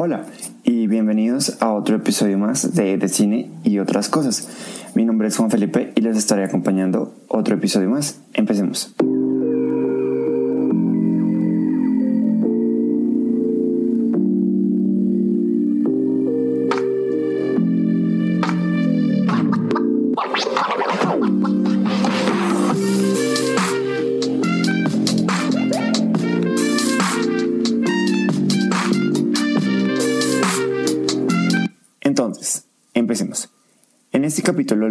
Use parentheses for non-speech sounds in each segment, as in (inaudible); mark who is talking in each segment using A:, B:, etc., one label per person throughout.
A: Hola y bienvenidos a otro episodio más de, de cine y otras cosas. Mi nombre es Juan Felipe y les estaré acompañando otro episodio más. Empecemos.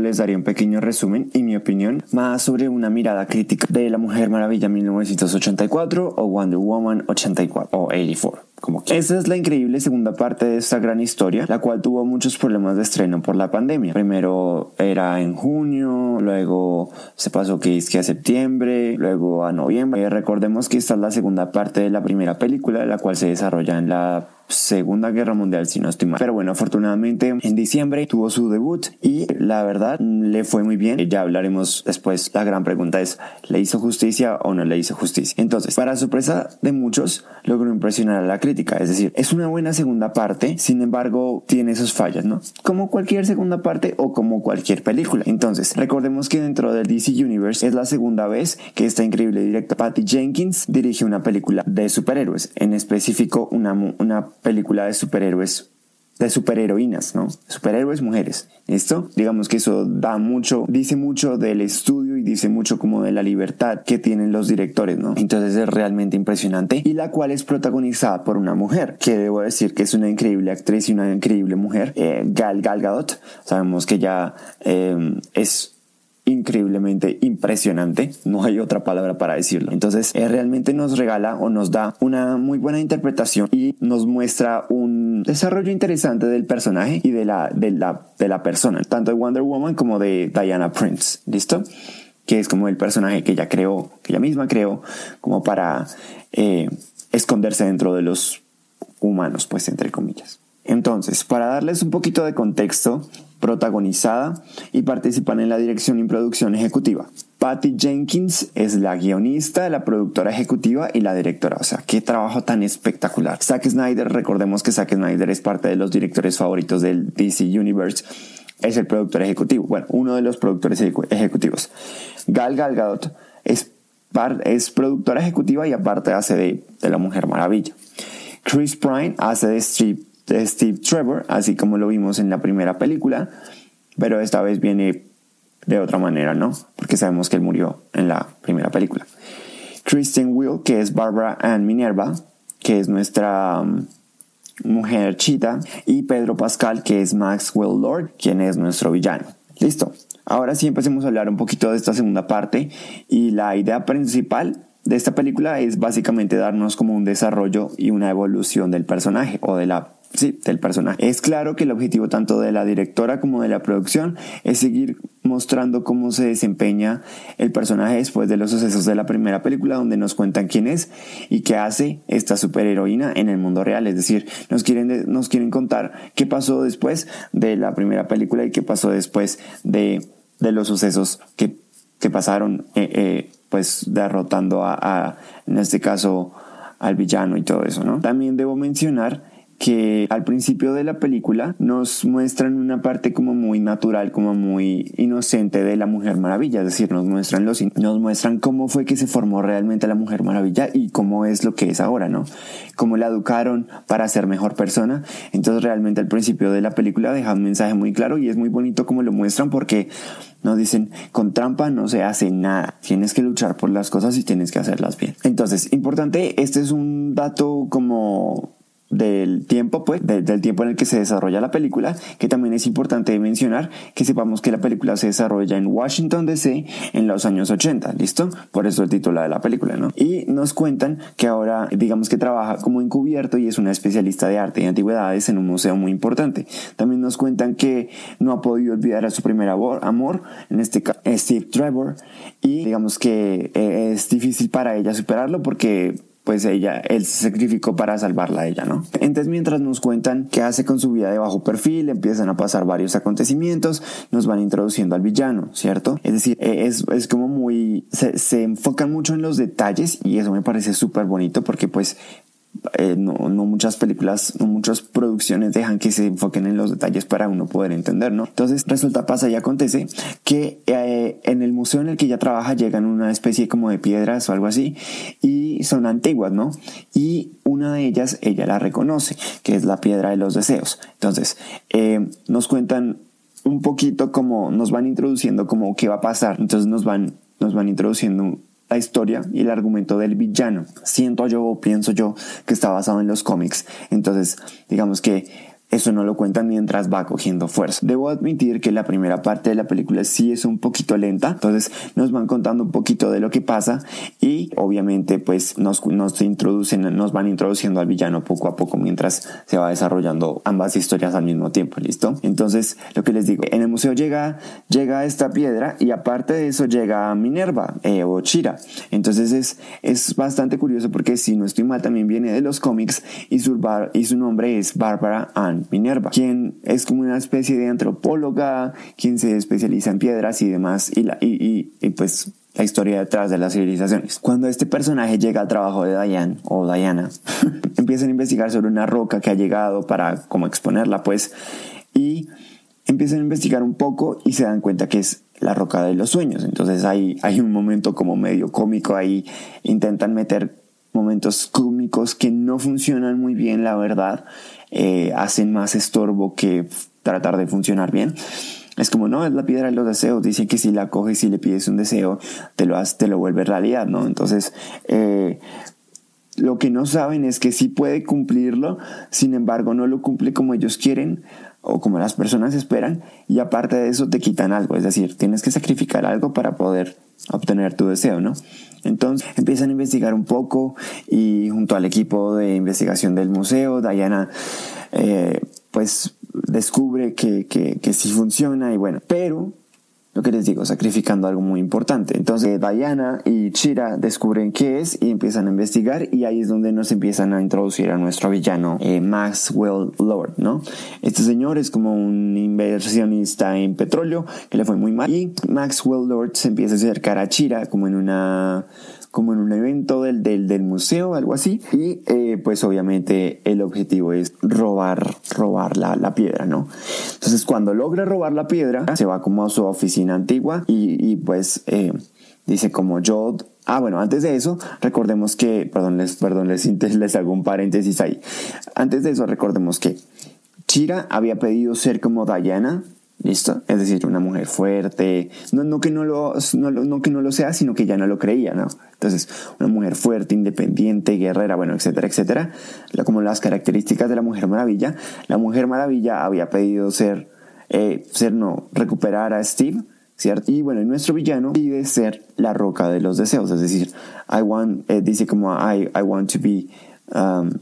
A: Les daré un pequeño resumen y mi opinión más sobre una mirada crítica de La Mujer Maravilla 1984 o Wonder Woman 84 o 84. Como que. Esta es la increíble segunda parte de esta gran historia, la cual tuvo muchos problemas de estreno por la pandemia. Primero era en junio, luego se pasó que es que a septiembre, luego a noviembre. Eh, recordemos que esta es la segunda parte de la primera película, la cual se desarrolla en la Segunda Guerra Mundial, si no estoy mal. Pero bueno, afortunadamente en diciembre tuvo su debut y la verdad le fue muy bien. Ya hablaremos después. La gran pregunta es, ¿le hizo justicia o no le hizo justicia? Entonces, para sorpresa de muchos, logró impresionar a la Es decir, es una buena segunda parte, sin embargo, tiene sus fallas, ¿no? Como cualquier segunda parte o como cualquier película. Entonces, recordemos que dentro del DC Universe es la segunda vez que esta increíble directa Patty Jenkins dirige una película de superhéroes, en específico una, una película de superhéroes de superheroínas, ¿no? Superhéroes mujeres. ¿Listo? Digamos que eso da mucho, dice mucho del estudio dice mucho como de la libertad que tienen los directores, ¿no? Entonces es realmente impresionante y la cual es protagonizada por una mujer, que debo decir que es una increíble actriz y una increíble mujer, eh, Gal Gal Gadot. Sabemos que ya eh, es increíblemente impresionante, no hay otra palabra para decirlo. Entonces, eh, realmente nos regala o nos da una muy buena interpretación y nos muestra un desarrollo interesante del personaje y de la, de la, de la persona, tanto de Wonder Woman como de Diana Prince. ¿Listo? Que es como el personaje que ella creó, que ella misma creó, como para eh, esconderse dentro de los humanos, pues entre comillas. Entonces, para darles un poquito de contexto, protagonizada y participan en la dirección y producción ejecutiva. Patty Jenkins es la guionista, la productora ejecutiva y la directora. O sea, qué trabajo tan espectacular. Zack Snyder, recordemos que Zack Snyder es parte de los directores favoritos del DC Universe. Es el productor ejecutivo. Bueno, uno de los productores ejecutivos. Gal Gal Gadot es, es productora ejecutiva y aparte hace de, de la Mujer Maravilla. Chris Pine hace de Steve de Steve Trevor, así como lo vimos en la primera película, pero esta vez viene de otra manera, ¿no? Porque sabemos que él murió en la primera película. Kristen Will, que es Barbara Ann Minerva, que es nuestra um, mujer chita, y Pedro Pascal, que es Maxwell Lord, quien es nuestro villano. Listo. Ahora sí empecemos a hablar un poquito de esta segunda parte y la idea principal de esta película es básicamente darnos como un desarrollo y una evolución del personaje o de la sí, del personaje. Es claro que el objetivo tanto de la directora como de la producción es seguir mostrando cómo se desempeña el personaje después de los sucesos de la primera película donde nos cuentan quién es y qué hace esta superheroína en el mundo real. Es decir, nos quieren, nos quieren contar qué pasó después de la primera película y qué pasó después de, de los sucesos que, que pasaron, eh, eh, pues derrotando a, a, en este caso, al villano y todo eso, ¿no? También debo mencionar que al principio de la película nos muestran una parte como muy natural, como muy inocente de la Mujer Maravilla, es decir, nos muestran los nos muestran cómo fue que se formó realmente la Mujer Maravilla y cómo es lo que es ahora, ¿no? Cómo la educaron para ser mejor persona. Entonces, realmente al principio de la película deja un mensaje muy claro y es muy bonito como lo muestran porque nos dicen, con trampa no se hace nada. Tienes que luchar por las cosas y tienes que hacerlas bien. Entonces, importante, este es un dato como del tiempo, pues, del tiempo en el que se desarrolla la película, que también es importante mencionar que sepamos que la película se desarrolla en Washington DC en los años 80, ¿listo? Por eso el título de la película, ¿no? Y nos cuentan que ahora, digamos que trabaja como encubierto y es una especialista de arte y antigüedades en un museo muy importante. También nos cuentan que no ha podido olvidar a su primer amor, en este caso Steve Trevor, y digamos que eh, es difícil para ella superarlo porque pues ella, él se sacrificó para salvarla a ella, ¿no? Entonces mientras nos cuentan qué hace con su vida de bajo perfil, empiezan a pasar varios acontecimientos, nos van introduciendo al villano, ¿cierto? Es decir, e, es, es como muy, se, se enfocan mucho en los detalles y eso me parece súper bonito porque pues eh, no, muchas películas, no muchas producciones dejan que se enfoquen en los detalles para uno poder entender, ¿no? Entonces resulta, pasa y acontece que eh, en el museo en el que ella trabaja llegan una especie como de piedras o algo así y son antiguas, ¿no? Y una de ellas ella la reconoce, que es la piedra de los deseos. Entonces, eh, nos cuentan un poquito como nos van introduciendo como qué va a pasar. Entonces nos van, nos van introduciendo la historia y el argumento del villano. Siento yo o pienso yo que está basado en los cómics. Entonces, digamos que eso no lo cuentan mientras va cogiendo fuerza. Debo admitir que la primera parte de la película sí es un poquito lenta, entonces nos van contando un poquito de lo que pasa y obviamente pues nos, nos introducen, nos van introduciendo al villano poco a poco mientras se va desarrollando ambas historias al mismo tiempo, ¿listo? Entonces, lo que les digo, en el museo llega, llega esta piedra y aparte de eso llega Minerva eh, o Chira. Entonces es, es bastante curioso porque si no estoy mal también viene de los cómics y su, y su nombre es Barbara Ann Minerva, quien es como una especie de antropóloga, quien se especializa en piedras y demás, y, la, pues la historia detrás de las civilizaciones. Cuando este personaje llega al trabajo de Diane o Diana, (laughs) empiezan a investigar sobre una roca que ha llegado para como exponerla, pues, y empiezan a investigar un poco y se dan cuenta que es la roca de los sueños. Entonces hay, hay un momento como medio cómico ahí, intentan meter momentos cómicos que no funcionan muy bien, la verdad. Eh, hacen más estorbo que tratar de funcionar bien. Es como, no, es la piedra de los deseos. Dice que si la coges y le pides un deseo, te lo, te lo vuelve realidad, ¿no? Entonces, eh, lo que no saben es que sí puede cumplirlo, sin embargo, no lo cumple como ellos quieren o como las personas esperan, y aparte de eso te quitan algo. Es decir, tienes que sacrificar algo para poder obtener tu deseo, ¿no? Entonces empiezan a investigar un poco y junto al equipo de investigación del museo, Diana eh, pues descubre que, que, que sí funciona y bueno, pero lo que les digo, sacrificando algo muy importante. Entonces Diana y Chira descubren qué es y empiezan a investigar y ahí es donde nos empiezan a introducir a nuestro villano eh, Maxwell Lord, ¿no? Este señor es como un inversionista en petróleo que le fue muy mal y Maxwell Lord se empieza a acercar a Chira como en una como en un evento del, del, del museo, algo así. Y eh, pues obviamente el objetivo es robar, robar la, la, piedra, ¿no? Entonces cuando logra robar la piedra, se va como a su oficina antigua y, y pues eh, dice como yo... Ah, bueno, antes de eso, recordemos que, perdón, les, perdón, les, (laughs) les hago un paréntesis ahí. Antes de eso, recordemos que Chira había pedido ser como Diana, ¿Listo? Es decir, una mujer fuerte, no, que no, lo, no, que no lo sea, sino que ya no lo creía, ¿no? Entonces, una mujer fuerte, independiente, guerrera, bueno, etcétera, etcétera, como las características de la Mujer Maravilla. La Mujer Maravilla había pedido ser, eh, ser no, recuperar a Steve, ¿cierto? Y bueno, nuestro villano pide ser la roca de los deseos, es decir, I want, eh, dice como I, I want to be um,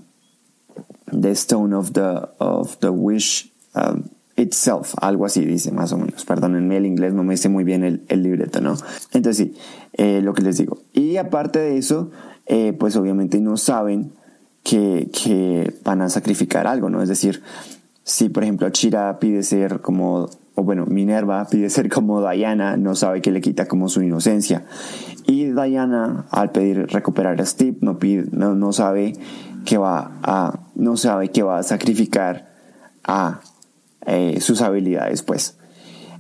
A: the stone of the, of the wish, um, itself, algo así dice más o menos. Perdónenme el inglés, no me sé muy bien el, el libreto, ¿no? Entonces sí, eh, lo que les digo. Y aparte de eso, eh, pues obviamente no saben que, que, van a sacrificar algo, ¿no? Es decir, si por ejemplo Chira pide ser como, o bueno, Minerva pide ser como Diana, no sabe que le quita como su inocencia. Y Diana, al pedir recuperar a Steve, no, pide, no, no sabe que va a, no sabe que va a sacrificar a eh, sus habilidades, pues.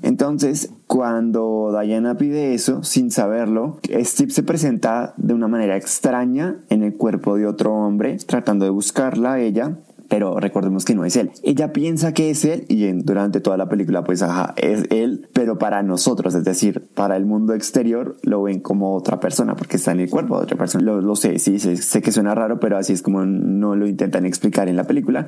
A: Entonces, cuando Diana pide eso, sin saberlo, Steve se presenta de una manera extraña en el cuerpo de otro hombre, tratando de buscarla a ella, pero recordemos que no es él. Ella piensa que es él y durante toda la película pues ajá, es él, pero para nosotros, es decir, para el mundo exterior lo ven como otra persona porque está en el cuerpo de otra persona. Lo, sé, sí, sé, sé, que suena raro, pero así es como no lo intentan explicar en la película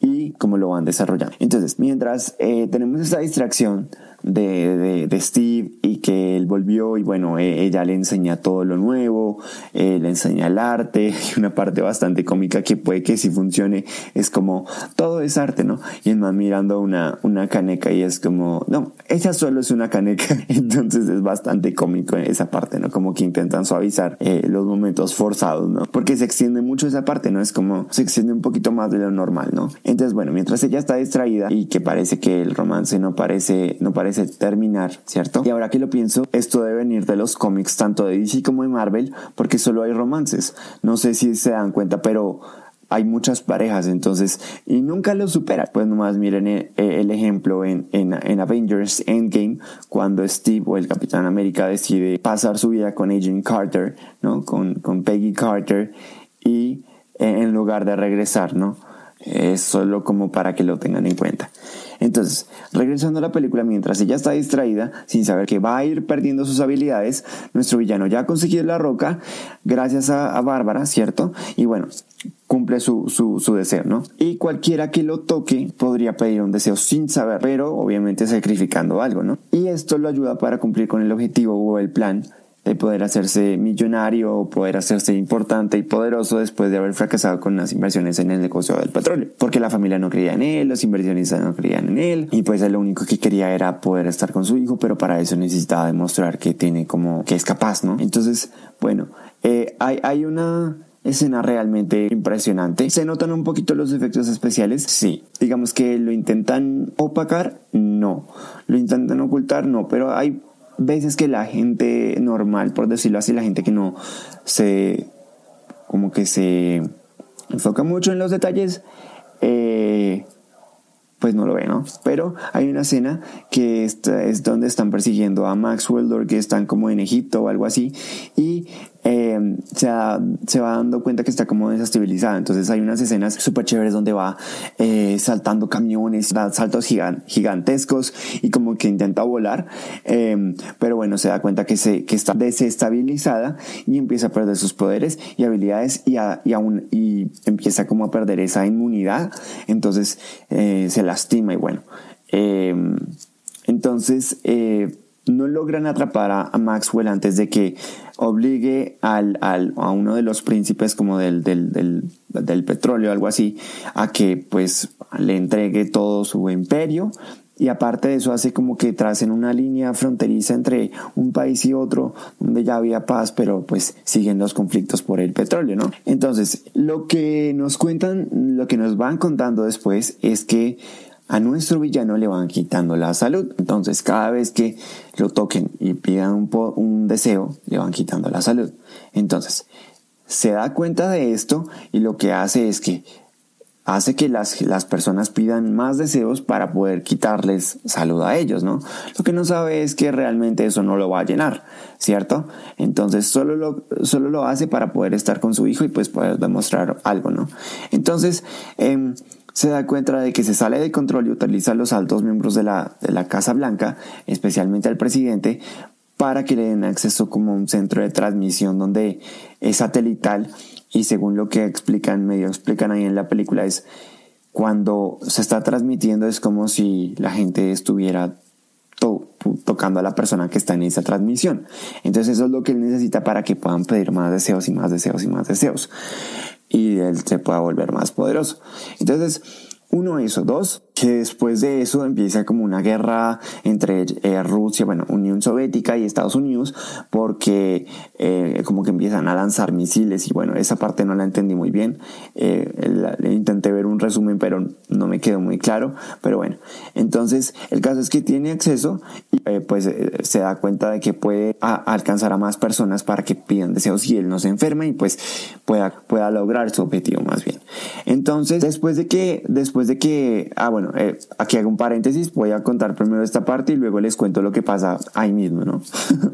A: y cómo lo van desarrollando. Entonces, mientras eh, tenemos esta distracción de, de, Steve y que él volvió y bueno, e, ella le enseña todo lo nuevo, eh, le enseña el arte (laughs) y una parte bastante cómica que puede que si funcione es como todo es arte, ¿no? Y es más mirando una, una caneca y es como, no, ella solo es una caneca, (laughs) entonces es bastante cómico esa parte, ¿no? Como que intentan suavizar eh, los momentos forzados, ¿no? Porque se extiende mucho esa parte, ¿no? Es como se extiende un poquito más de lo normal, ¿no? Entonces, bueno, mientras ella está distraída y que parece que el romance no parece, no parece terminar, ¿cierto? Y ahora que lo pienso, esto debe venir de los cómics tanto de DC como de Marvel, porque solo hay romances. No sé si se dan cuenta, pero hay muchas parejas, entonces, y nunca lo supera. Pues nomás miren el, el ejemplo en, en, en, Avengers Endgame, cuando Steve o el Capitán América decide pasar su vida con Agent Carter, ¿no? Con, con Peggy Carter, y en lugar de regresar, ¿no? Es solo como para que lo tengan en cuenta. Entonces, regresando a la película, mientras ella está distraída, sin saber que va a ir perdiendo sus habilidades, nuestro villano ya ha conseguido la roca gracias a, Bárbara, ¿cierto? Y bueno, cumple su, su, su, deseo, ¿no? Y cualquiera que lo toque podría pedir un deseo sin saber, pero obviamente sacrificando algo, ¿no? Y esto lo ayuda para cumplir con el objetivo o el plan de poder hacerse millonario o poder hacerse importante y poderoso después de haber fracasado con las inversiones en el negocio del petróleo. Porque la familia no creía en él, los inversionistas no creían en él y pues él lo único que quería era poder estar con su hijo, pero para eso necesitaba demostrar que tiene como que es capaz, ¿no? Entonces, bueno, eh, hay, hay una escena realmente impresionante. ¿Se notan un poquito los efectos especiales? Sí. Digamos que lo intentan opacar, no. Lo intentan ocultar, no. Pero hay veces que la gente normal, por decirlo así, la gente que no se, como que se enfoca mucho en los detalles, eh, pues no lo ve, ¿no? Pero hay una escena que es donde están persiguiendo a Maxwell, que están como en Egipto o algo así, y eh, se, se, va dando cuenta que está como desestabilizada. Entonces hay unas escenas súper chéveres donde va eh, saltando camiones, da saltos gigantescos y como que intenta volar. Eh, pero bueno, se da cuenta que, se, que está desestabilizada y empieza a perder sus poderes y habilidades y, y, aún, y empieza como a perder esa inmunidad. Entonces se lastima y bueno. entonces no logran atrapar a, Maxwell antes de que obligue al, al, a uno de los príncipes como del, del, del, petróleo, algo así, a que pues le entregue todo su imperio. Y aparte de eso hace como que tracen una línea fronteriza entre un país y otro donde ya había paz pero pues siguen los conflictos por el petróleo no entonces lo que nos cuentan lo que nos van contando después es que a nuestro villano le van quitando la salud. Entonces, cada vez que lo toquen y pidan un, deseo, le van quitando la salud. Entonces, se da cuenta de esto y lo que hace es que hace que las, las personas pidan más deseos para poder quitarles salud a ellos, ¿no? Lo que no sabe es que realmente eso no lo va a llenar, ¿cierto? Entonces solo lo, solo lo hace para poder estar con su hijo y pues poder demostrar algo, ¿no? Entonces, eh, se da cuenta de que se sale de control y utiliza a los altos miembros de la, de la Casa Blanca, especialmente al presidente, para que le den acceso como un centro de transmisión donde es satelital y según lo que explican, medio explican ahí en la película, es cuando se está transmitiendo es como si la gente estuviera tocando a la persona que está en esa transmisión. Entonces eso es lo que él necesita para que puedan pedir más deseos y más deseos y más deseos y él se pueda volver más poderoso. Entonces, uno, eso. Dos, que después de eso empieza como una guerra entre eh, Rusia, bueno, Unión Soviética y Estados Unidos, porque eh, como que empiezan a lanzar misiles y bueno, esa parte no la entendí muy bien. Eh, intenté ver un resumen, pero no me quedó muy claro. Pero bueno, entonces el caso es que tiene acceso y pues se da cuenta de que puede alcanzar a más personas para que pidan deseos y él no se enferme y pues pueda, pueda lograr su objetivo más bien. Entonces, después de que, de que, ah, bueno, eh, aquí hago un paréntesis, voy a contar primero esta parte y luego les cuento lo que pasa ahí mismo, ¿no?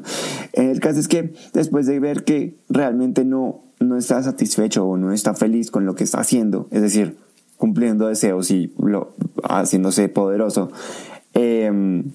A: (laughs) el caso es que después de ver que realmente no, no está satisfecho o no está feliz con lo que está haciendo, es decir, cumpliendo deseos y lo, haciéndose poderoso, em,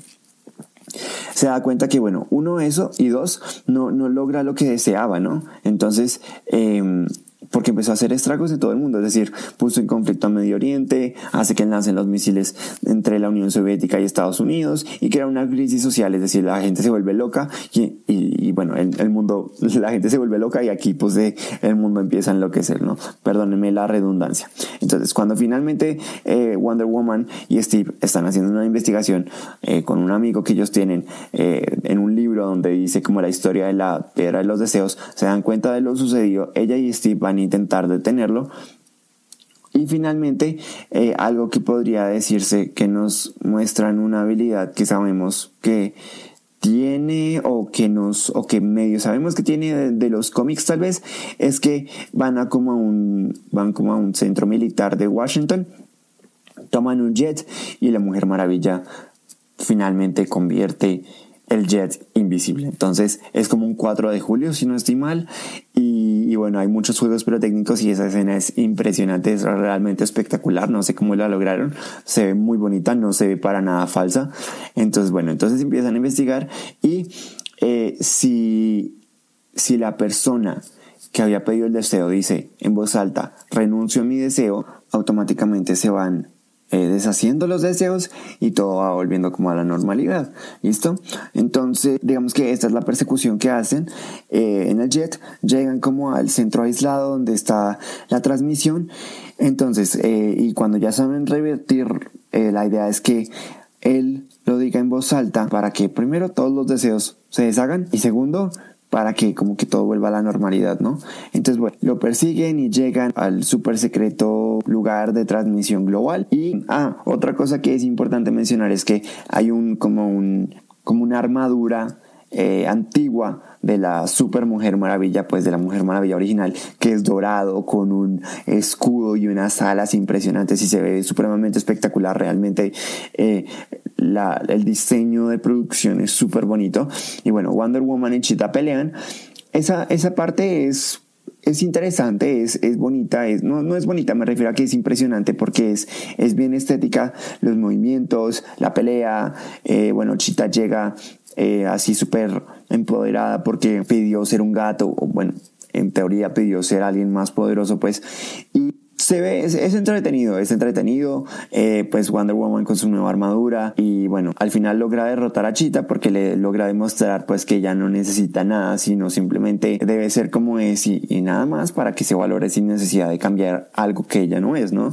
A: se da cuenta que, bueno, uno eso y dos, no, no logra lo que deseaba, ¿no? Entonces, eh, porque empezó a hacer estragos en todo el mundo, es decir, puso en conflicto a Medio Oriente, hace que lancen los misiles entre la Unión Soviética y Estados Unidos y crea una crisis social, es decir, la gente se vuelve loca y, bueno, el, mundo, (laughs) la gente se vuelve loca y aquí pues el mundo empieza a enloquecer, ¿no? Perdónenme la redundancia. Entonces, cuando finalmente eh, Wonder Woman y Steve están haciendo una investigación eh, con un amigo que ellos tienen eh, en un libro donde dice como la historia de la piedra de los deseos, se dan cuenta de lo sucedido, ella y Steve van intentar detenerlo. Y finalmente, eh, algo que podría decirse que nos muestran una habilidad que sabemos que tiene o que nos o que medio sabemos que tiene de, los cómics tal vez es que van a como a un van como a un centro militar de Washington toman un jet y la Mujer Maravilla finalmente convierte el jet invisible. Entonces es como un 4 de julio, si no estoy mal. Y, bueno, hay muchos juegos técnicos y esa escena es impresionante, es realmente espectacular. No sé cómo la lograron. Se ve muy bonita, no se ve para nada falsa. Entonces, bueno, entonces empiezan a investigar y eh, si, si la persona que había pedido el deseo dice en voz alta, renuncio a mi deseo, automáticamente se van eh, deshaciendo los deseos y todo va volviendo como a la normalidad. ¿Listo? Entonces, digamos que esta es la persecución que hacen eh, en el jet. Llegan como al centro aislado donde está la transmisión. Entonces, eh, y cuando ya saben revertir, la idea es que él lo diga en voz alta para que primero todos los deseos se deshagan y segundo para que como que todo vuelva a la normalidad, ¿no? Entonces, bueno, lo persiguen y llegan al super secreto lugar de transmisión global. Y, ah, otra cosa que es importante mencionar es que hay un, como un, como una armadura eh, antigua de la Super Mujer Maravilla, pues de la Mujer Maravilla original, que es dorado con un escudo y unas alas impresionantes y se ve supremamente espectacular. Realmente eh, el diseño de producción es súper bonito. Y bueno, Wonder Woman y Cheetah pelean. Esa, esa parte es es interesante, es, es bonita, es, no, no, es bonita, me refiero a que es impresionante porque es, es bien estética, los movimientos, la pelea, eh, bueno, Chita llega eh, así súper empoderada porque pidió ser un gato, o bueno, en teoría pidió ser alguien más poderoso, pues, se ve, es, entretenido, es entretenido, eh, pues Wonder Woman con su nueva armadura y bueno, al final logra derrotar a Cheetah porque le logra demostrar pues que ya no necesita nada, sino simplemente debe ser como es y, nada más para que se valore sin necesidad de cambiar algo que ella no es, ¿no?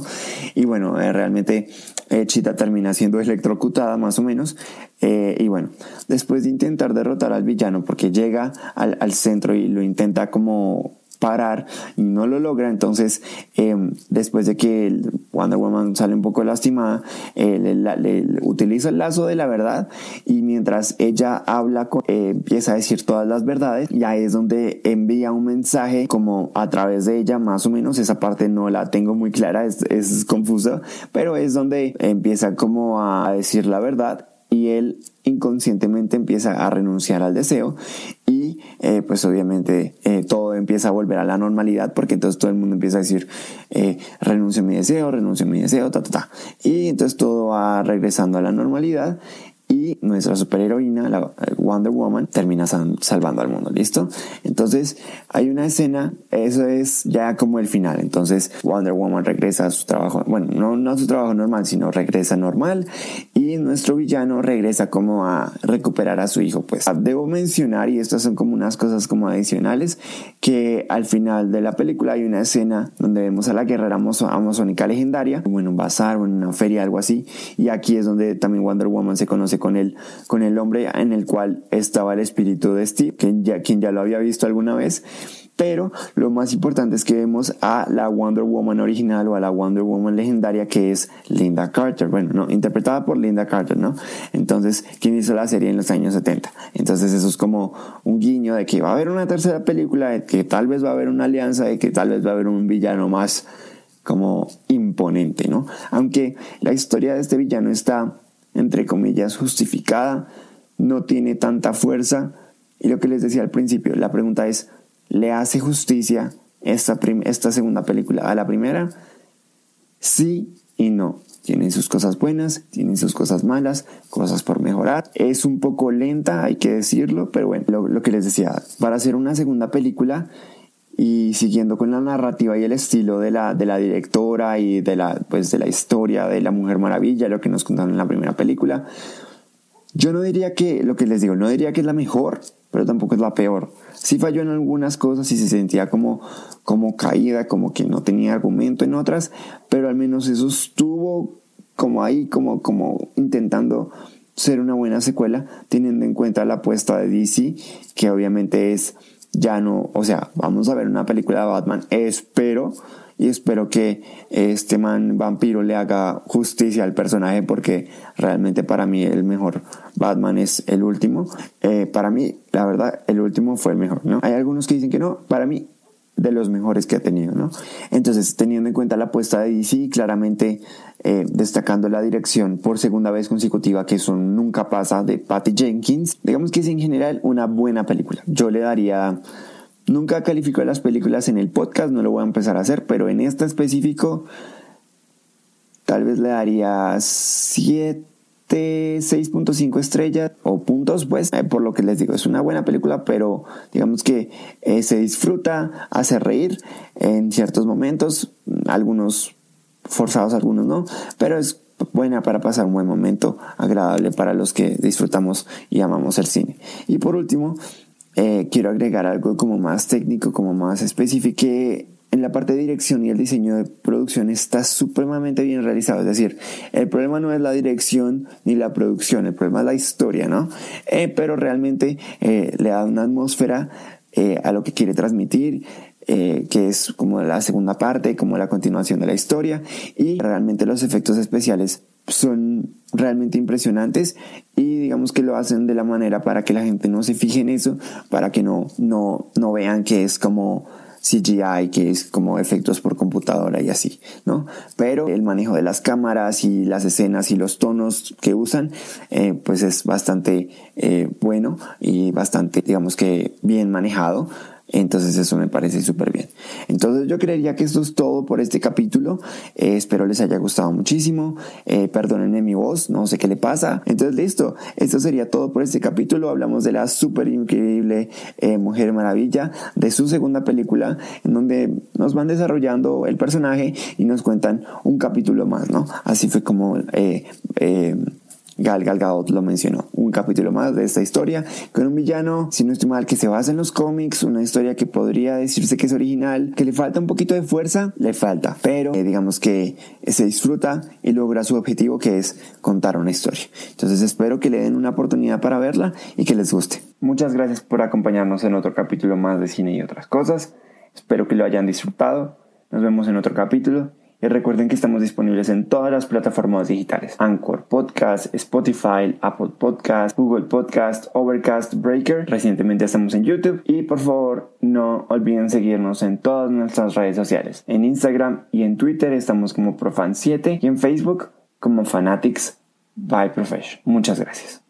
A: Y bueno, eh, realmente eh, Cheetah termina siendo electrocutada más o menos y bueno, después de intentar derrotar al villano porque llega al centro y lo intenta como parar y no lo logra. Entonces, em, después de que Wonder Woman sale un poco lastimada, le, utiliza el lazo de la verdad y mientras ella habla, con, eh, empieza a decir todas las verdades, ya es donde envía un mensaje como a través de ella, más o menos. Esa parte no la tengo muy clara, es, es confusa, pero es donde empieza como a decir la verdad y él inconscientemente empieza a renunciar al deseo y eh, pues obviamente eh, todo empieza a volver a la normalidad porque entonces todo el mundo empieza a decir eh, renuncio a mi deseo, renuncio a mi deseo, ta, ta, ta. Y entonces todo va regresando a la normalidad y nuestra superheroína, la Wonder Woman, termina salvando al mundo, ¿listo? Entonces hay una escena, eso es ya como el final, entonces Wonder Woman regresa a su trabajo, bueno, no, no a su trabajo normal, sino regresa normal y nuestro villano regresa como a recuperar a su hijo, pues debo mencionar, y estas son como unas cosas como adicionales, que al final de la película hay una escena donde vemos a la guerrera amazónica legendaria, como en un bazar o en una feria, algo así, y aquí es donde también Wonder Woman se conoce con el, con el hombre en el cual estaba el espíritu de Steve, quien ya, quien ya lo había visto alguna vez. Pero lo más importante es que vemos a la Wonder Woman original o a la Wonder Woman legendaria que es Linda Carter. Bueno, no, interpretada por Linda Carter, ¿no? Entonces, quien hizo la serie en los años 70. Entonces, eso es como un guiño de que va a haber una tercera película, de que tal vez va a haber una alianza, de que tal vez va a haber un villano más como imponente, ¿no? Aunque la historia de este villano está entre comillas, justificada, no tiene tanta fuerza. Y lo que les decía al principio, la pregunta es, ¿le hace justicia esta, esta segunda película a la primera? Sí y no. Tienen sus cosas buenas, tienen sus cosas malas, cosas por mejorar. Es un poco lenta, hay que decirlo, pero bueno, lo, lo que les decía, para hacer una segunda película y siguiendo con la narrativa y el estilo de la, de la directora y de la, pues de la historia de la Mujer Maravilla, lo que nos contaron en la primera película, yo no diría que, lo que les digo, no diría que es la mejor, pero tampoco es la peor. Sí falló en algunas cosas y se sentía como, como caída, como que no tenía argumento en otras, pero al menos eso estuvo como ahí, como, como intentando ser una buena secuela, teniendo en cuenta la apuesta de DC, que obviamente es ya no, o sea, vamos a ver una película de Batman, espero, y espero que este man vampiro le haga justicia al personaje porque realmente para mí el mejor Batman es el último. Eh, para mí, la verdad, el último fue el mejor, ¿no? Hay algunos que dicen que no, para mí de los mejores que ha tenido, ¿no? Entonces, teniendo en cuenta la apuesta de DC, claramente eh, destacando la dirección por segunda vez consecutiva, que eso nunca pasa, de Patty Jenkins, digamos que es en general una buena película. Yo le daría, nunca califico las películas en el podcast, no lo voy a empezar a hacer, pero en esta específico, tal vez le daría 7 6.5 estrellas o puntos, pues eh, por lo que les digo, es una buena película, pero digamos que eh, se disfruta, hace reír en ciertos momentos, algunos forzados, algunos no, pero es buena para pasar un buen momento, agradable para los que disfrutamos y amamos el cine. Y por último, eh, quiero agregar algo como más técnico, como más específico, en la parte de dirección y el diseño de producción está supremamente bien realizado. Es decir, el problema no es la dirección ni la producción, el problema es la historia, ¿no? Eh, pero realmente eh, le da una atmósfera eh, a lo que quiere transmitir. que es como la segunda parte, como la continuación de la historia, y realmente los efectos especiales son realmente impresionantes y digamos que lo hacen de la manera para que la gente no se fije en eso, para que no, no, no vean que es como CGI, que es como efectos por computadora y así, ¿no? Pero el manejo de las cámaras y las escenas y los tonos que usan, eh, pues es bastante eh, bueno y bastante, digamos que bien manejado. Entonces eso me parece súper bien. Entonces yo creería que esto es todo por este capítulo. Eh, espero les haya gustado muchísimo. Eh, perdónenme mi voz, no sé qué le pasa. Entonces listo, esto sería todo por este capítulo. Hablamos de la súper increíble eh, Mujer Maravilla, de su segunda película, en donde nos van desarrollando el personaje y nos cuentan un capítulo más, ¿no? Así fue como... Gal Gadot lo mencionó. Un capítulo más de esta historia con un villano, si no estoy mal, que se basa en los cómics, una historia que podría decirse que es original, que le falta un poquito de fuerza, le falta, pero eh, digamos que se disfruta y logra su objetivo que es contar una historia. Entonces espero que le den una oportunidad para verla y que les guste. Muchas gracias por acompañarnos en otro capítulo más de cine y otras cosas. Espero que lo hayan disfrutado. Nos vemos en otro capítulo y recuerden que estamos disponibles en todas las plataformas digitales. Anchor, Podcast, Spotify, Apple Podcast, Google Podcast, Overcast, Breaker. Recientemente estamos en YouTube. Y por favor, no olviden seguirnos en todas nuestras redes sociales. En Instagram y en Twitter estamos como Profan7 y en Facebook como Fanatics by Profession. Muchas gracias.